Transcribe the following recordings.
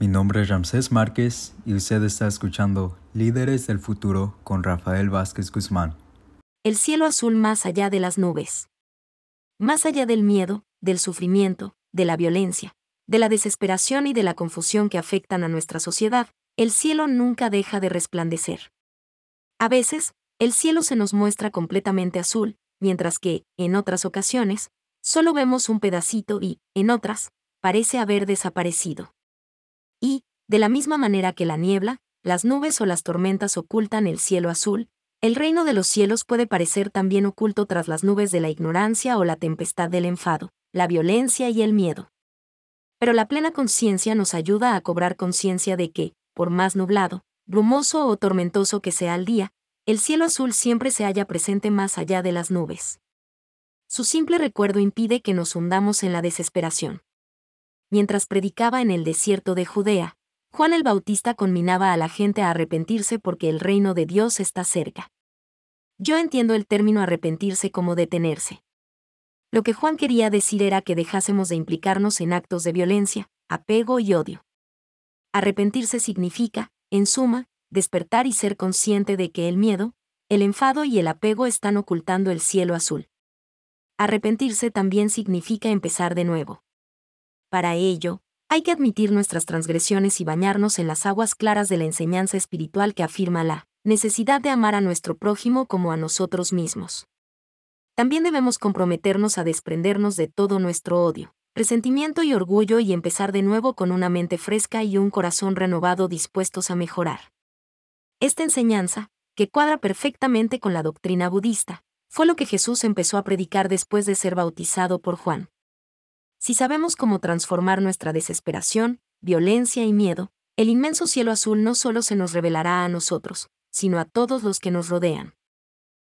Mi nombre es Ramsés Márquez y usted está escuchando Líderes del Futuro con Rafael Vázquez Guzmán. El cielo azul más allá de las nubes. Más allá del miedo, del sufrimiento, de la violencia, de la desesperación y de la confusión que afectan a nuestra sociedad, el cielo nunca deja de resplandecer. A veces, el cielo se nos muestra completamente azul, mientras que, en otras ocasiones, solo vemos un pedacito y, en otras, parece haber desaparecido. Y, de la misma manera que la niebla, las nubes o las tormentas ocultan el cielo azul, el reino de los cielos puede parecer también oculto tras las nubes de la ignorancia o la tempestad del enfado, la violencia y el miedo. Pero la plena conciencia nos ayuda a cobrar conciencia de que, por más nublado, brumoso o tormentoso que sea el día, el cielo azul siempre se halla presente más allá de las nubes. Su simple recuerdo impide que nos hundamos en la desesperación mientras predicaba en el desierto de Judea, Juan el Bautista conminaba a la gente a arrepentirse porque el reino de Dios está cerca. Yo entiendo el término arrepentirse como detenerse. Lo que Juan quería decir era que dejásemos de implicarnos en actos de violencia, apego y odio. Arrepentirse significa, en suma, despertar y ser consciente de que el miedo, el enfado y el apego están ocultando el cielo azul. Arrepentirse también significa empezar de nuevo. Para ello, hay que admitir nuestras transgresiones y bañarnos en las aguas claras de la enseñanza espiritual que afirma la necesidad de amar a nuestro prójimo como a nosotros mismos. También debemos comprometernos a desprendernos de todo nuestro odio, resentimiento y orgullo y empezar de nuevo con una mente fresca y un corazón renovado dispuestos a mejorar. Esta enseñanza, que cuadra perfectamente con la doctrina budista, fue lo que Jesús empezó a predicar después de ser bautizado por Juan. Si sabemos cómo transformar nuestra desesperación, violencia y miedo, el inmenso cielo azul no solo se nos revelará a nosotros, sino a todos los que nos rodean.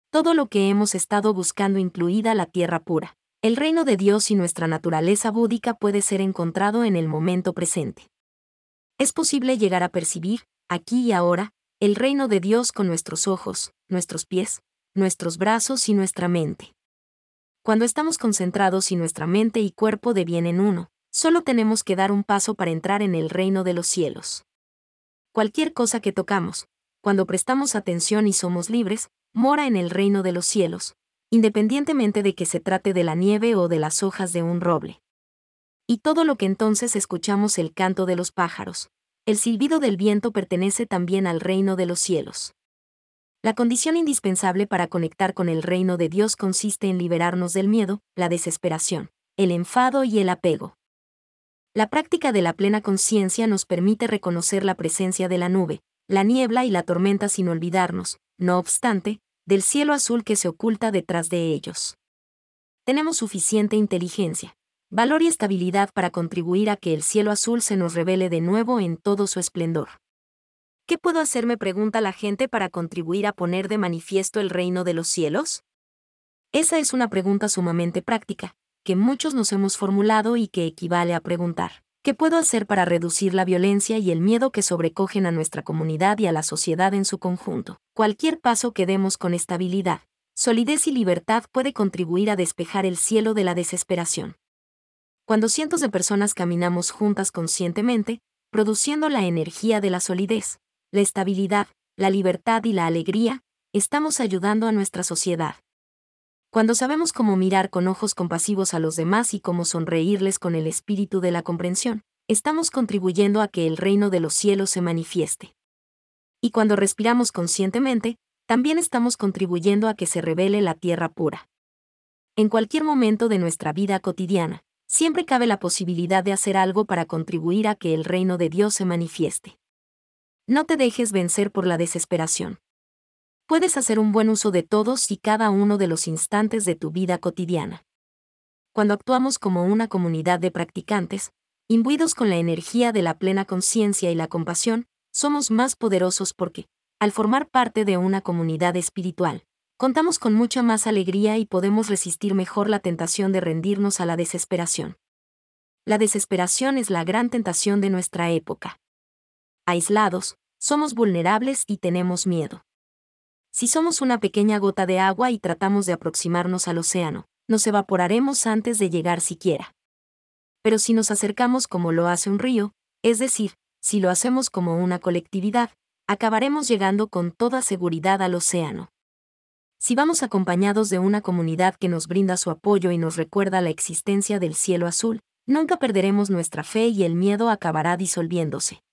Todo lo que hemos estado buscando incluida la tierra pura, el reino de Dios y nuestra naturaleza búdica puede ser encontrado en el momento presente. Es posible llegar a percibir, aquí y ahora, el reino de Dios con nuestros ojos, nuestros pies, nuestros brazos y nuestra mente. Cuando estamos concentrados y nuestra mente y cuerpo devienen uno, solo tenemos que dar un paso para entrar en el reino de los cielos. Cualquier cosa que tocamos, cuando prestamos atención y somos libres, mora en el reino de los cielos, independientemente de que se trate de la nieve o de las hojas de un roble. Y todo lo que entonces escuchamos el canto de los pájaros, el silbido del viento pertenece también al reino de los cielos. La condición indispensable para conectar con el reino de Dios consiste en liberarnos del miedo, la desesperación, el enfado y el apego. La práctica de la plena conciencia nos permite reconocer la presencia de la nube, la niebla y la tormenta sin olvidarnos, no obstante, del cielo azul que se oculta detrás de ellos. Tenemos suficiente inteligencia, valor y estabilidad para contribuir a que el cielo azul se nos revele de nuevo en todo su esplendor. ¿Qué puedo hacer? me pregunta la gente para contribuir a poner de manifiesto el reino de los cielos? Esa es una pregunta sumamente práctica, que muchos nos hemos formulado y que equivale a preguntar, ¿qué puedo hacer para reducir la violencia y el miedo que sobrecogen a nuestra comunidad y a la sociedad en su conjunto? Cualquier paso que demos con estabilidad, solidez y libertad puede contribuir a despejar el cielo de la desesperación. Cuando cientos de personas caminamos juntas conscientemente, produciendo la energía de la solidez, la estabilidad, la libertad y la alegría, estamos ayudando a nuestra sociedad. Cuando sabemos cómo mirar con ojos compasivos a los demás y cómo sonreírles con el espíritu de la comprensión, estamos contribuyendo a que el reino de los cielos se manifieste. Y cuando respiramos conscientemente, también estamos contribuyendo a que se revele la tierra pura. En cualquier momento de nuestra vida cotidiana, siempre cabe la posibilidad de hacer algo para contribuir a que el reino de Dios se manifieste. No te dejes vencer por la desesperación. Puedes hacer un buen uso de todos y cada uno de los instantes de tu vida cotidiana. Cuando actuamos como una comunidad de practicantes, imbuidos con la energía de la plena conciencia y la compasión, somos más poderosos porque, al formar parte de una comunidad espiritual, contamos con mucha más alegría y podemos resistir mejor la tentación de rendirnos a la desesperación. La desesperación es la gran tentación de nuestra época. Aislados, somos vulnerables y tenemos miedo. Si somos una pequeña gota de agua y tratamos de aproximarnos al océano, nos evaporaremos antes de llegar siquiera. Pero si nos acercamos como lo hace un río, es decir, Si lo hacemos como una colectividad, acabaremos llegando con toda seguridad al océano. Si vamos acompañados de una comunidad que nos brinda su apoyo y nos recuerda la existencia del cielo azul, nunca perderemos nuestra fe y el miedo acabará disolviéndose.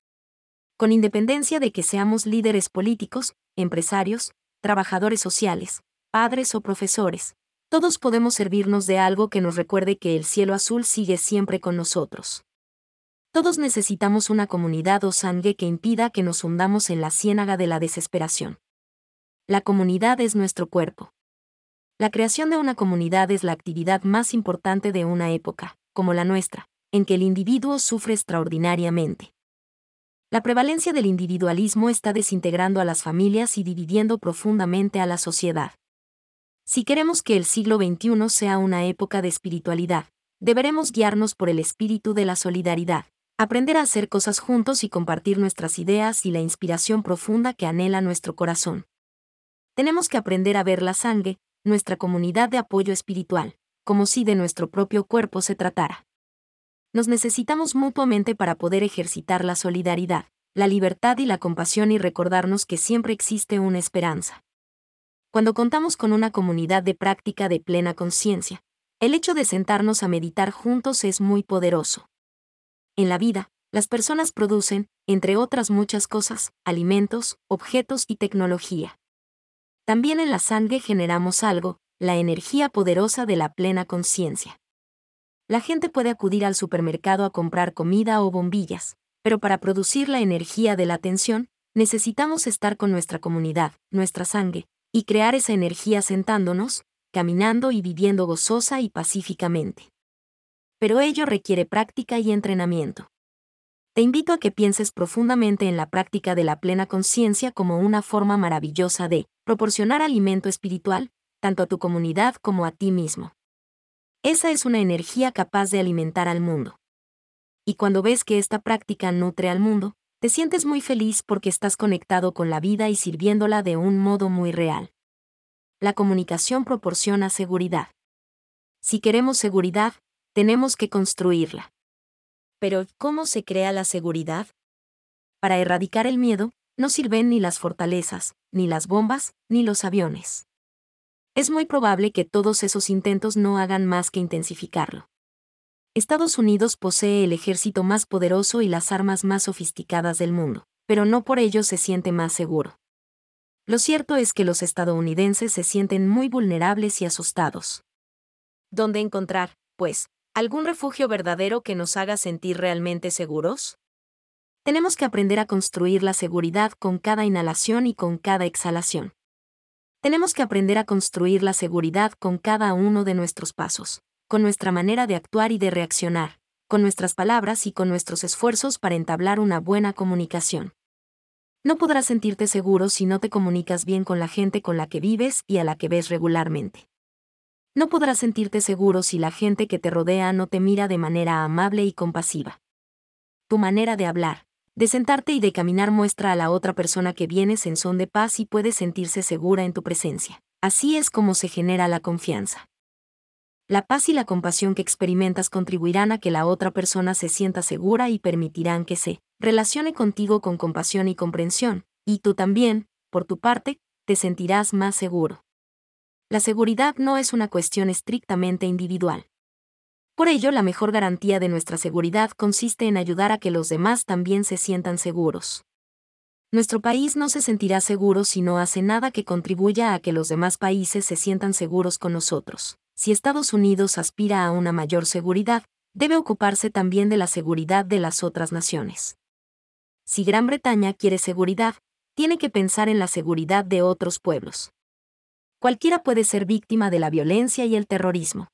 Con independencia de que seamos líderes políticos, empresarios, trabajadores sociales, padres o profesores, todos podemos servirnos de algo que nos recuerde que el cielo azul sigue siempre con nosotros. Todos necesitamos una comunidad o sangre que impida que nos hundamos en la ciénaga de la desesperación. La comunidad es nuestro cuerpo. La creación de una comunidad es la actividad más importante de una época, como la nuestra, en que el individuo sufre extraordinariamente. La prevalencia del individualismo está desintegrando a las familias y dividiendo profundamente a la sociedad. Si queremos que el siglo XXI sea una época de espiritualidad, deberemos guiarnos por el espíritu de la solidaridad, aprender a hacer cosas juntos y compartir nuestras ideas y la inspiración profunda que anhela nuestro corazón. Tenemos que aprender a ver la sangre, nuestra comunidad de apoyo espiritual, como si de nuestro propio cuerpo se tratara. Nos necesitamos mutuamente para poder ejercitar la solidaridad, la libertad y la compasión y recordarnos que siempre existe una esperanza. Cuando contamos con una comunidad de práctica de plena conciencia, el hecho de sentarnos a meditar juntos es muy poderoso. En la vida, las personas producen, entre otras muchas cosas, alimentos, objetos y tecnología. También en la sangre generamos algo, la energía poderosa de la plena conciencia. La gente puede acudir al supermercado a comprar comida o bombillas, pero para producir la energía de la atención, necesitamos estar con nuestra comunidad, nuestra sangre, y crear esa energía sentándonos, caminando y viviendo gozosa y pacíficamente. Pero ello requiere práctica y entrenamiento. Te invito a que pienses profundamente en la práctica de la plena conciencia como una forma maravillosa de proporcionar alimento espiritual, tanto a tu comunidad como a ti mismo. Esa es una energía capaz de alimentar al mundo. Y cuando ves que esta práctica nutre al mundo, te sientes muy feliz porque estás conectado con la vida y sirviéndola de un modo muy real. La comunicación proporciona seguridad. Si queremos seguridad, tenemos que construirla. Pero, ¿cómo se crea la seguridad? Para erradicar el miedo, no sirven ni las fortalezas, ni las bombas, ni los aviones. Es muy probable que todos esos intentos no hagan más que intensificarlo. Estados Unidos posee el ejército más poderoso y las armas más sofisticadas del mundo, pero no por ello se siente más seguro. Lo cierto es que los estadounidenses se sienten muy vulnerables y asustados. ¿Dónde encontrar, pues, algún refugio verdadero que nos haga sentir realmente seguros? Tenemos que aprender a construir la seguridad con cada inhalación y con cada exhalación. Tenemos que aprender a construir la seguridad con cada uno de nuestros pasos con nuestra manera de actuar y de reaccionar, con nuestras palabras y con nuestros esfuerzos para entablar una buena comunicación. No podrás sentirte seguro si no te comunicas bien con la gente con la que vives y a la que ves regularmente. No podrás sentirte seguro si la gente que te rodea no te mira de manera amable y compasiva. Tu manera de hablar, de sentarte y de caminar muestra a la otra persona que vienes en son de paz y puede sentirse segura en tu presencia. Así es como se genera la confianza. La paz y la compasión que experimentas contribuirán a que la otra persona se sienta segura y permitirán que se relacione contigo con compasión y comprensión, y tú también, por tu parte, te sentirás más seguro. La seguridad no es una cuestión estrictamente individual. Por ello, la mejor garantía de nuestra seguridad consiste en ayudar a que los demás también se sientan seguros. Nuestro país no se sentirá seguro si no hace nada que contribuya a que los demás países se sientan seguros con nosotros si Estados Unidos aspira a una mayor seguridad, debe ocuparse también de la seguridad de las otras naciones. Si Gran Bretaña quiere seguridad, tiene que pensar en la seguridad de otros pueblos. Cualquiera puede ser víctima de la violencia y el terrorismo.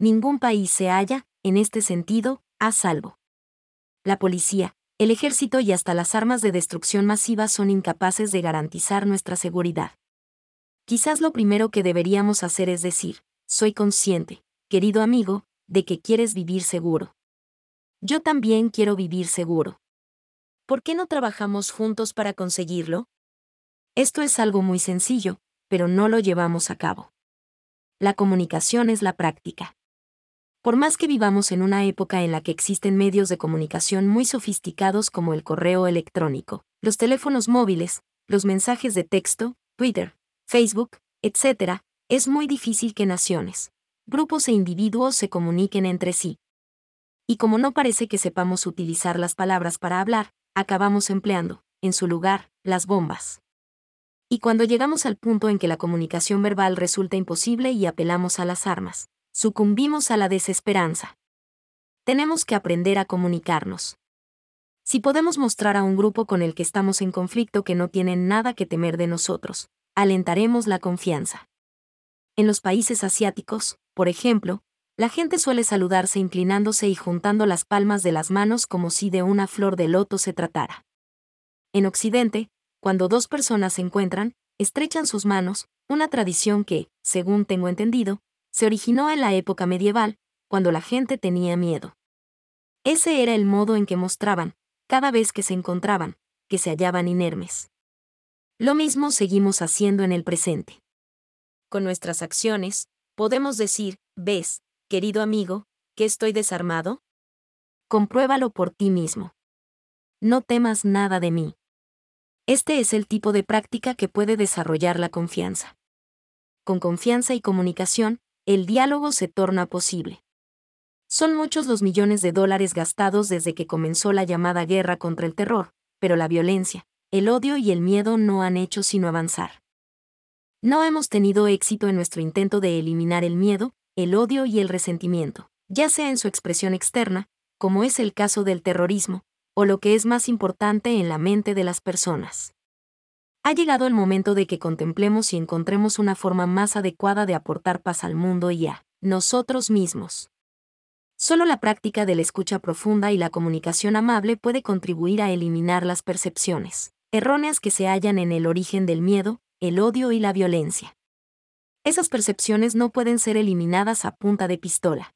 Ningún país se halla, en este sentido, a salvo. La policía, el ejército y hasta las armas de destrucción masiva son incapaces de garantizar nuestra seguridad. Quizás lo primero que deberíamos hacer es decir, soy consciente, querido amigo, de que quieres vivir seguro. Yo también quiero vivir seguro. ¿Por qué no trabajamos juntos para conseguirlo? Esto es algo muy sencillo, pero no lo llevamos a cabo. La comunicación es la práctica. Por más que vivamos en una época en la que existen medios de comunicación muy sofisticados como el correo electrónico, los teléfonos móviles, los mensajes de texto, Twitter, Facebook, etc., es muy difícil que naciones, grupos e individuos se comuniquen entre sí. Y como no parece que sepamos utilizar las palabras para hablar, acabamos empleando, en su lugar, las bombas. Y cuando llegamos al punto en que la comunicación verbal resulta imposible y apelamos a las armas, sucumbimos a la desesperanza. Tenemos que aprender a comunicarnos. Si podemos mostrar a un grupo con el que estamos en conflicto que no tienen nada que temer de nosotros, alentaremos la confianza. En los países asiáticos, por ejemplo, la gente suele saludarse inclinándose y juntando las palmas de las manos como si de una flor de loto se tratara. En Occidente, cuando dos personas se encuentran, estrechan sus manos, una tradición que, según tengo entendido, se originó en la época medieval, cuando la gente tenía miedo. Ese era el modo en que mostraban, cada vez que se encontraban, que se hallaban inermes. Lo mismo seguimos haciendo en el presente. Con nuestras acciones, podemos decir, ves, querido amigo, que estoy desarmado? Compruébalo por ti mismo. No temas nada de mí. Este es el tipo de práctica que puede desarrollar la confianza. Con confianza y comunicación, el diálogo se torna posible. Son muchos los millones de dólares gastados desde que comenzó la llamada guerra contra el terror, pero la violencia, el odio y el miedo no han hecho sino avanzar. No hemos tenido éxito en nuestro intento de eliminar el miedo, el odio y el resentimiento, ya sea en su expresión externa, como es el caso del terrorismo, o lo que es más importante en la mente de las personas. Ha llegado el momento de que contemplemos y encontremos una forma más adecuada de aportar paz al mundo y a nosotros mismos. Solo la práctica de la escucha profunda y la comunicación amable puede contribuir a eliminar las percepciones erróneas que se hallan en el origen del miedo, el odio y la violencia. Esas percepciones no pueden ser eliminadas a punta de pistola.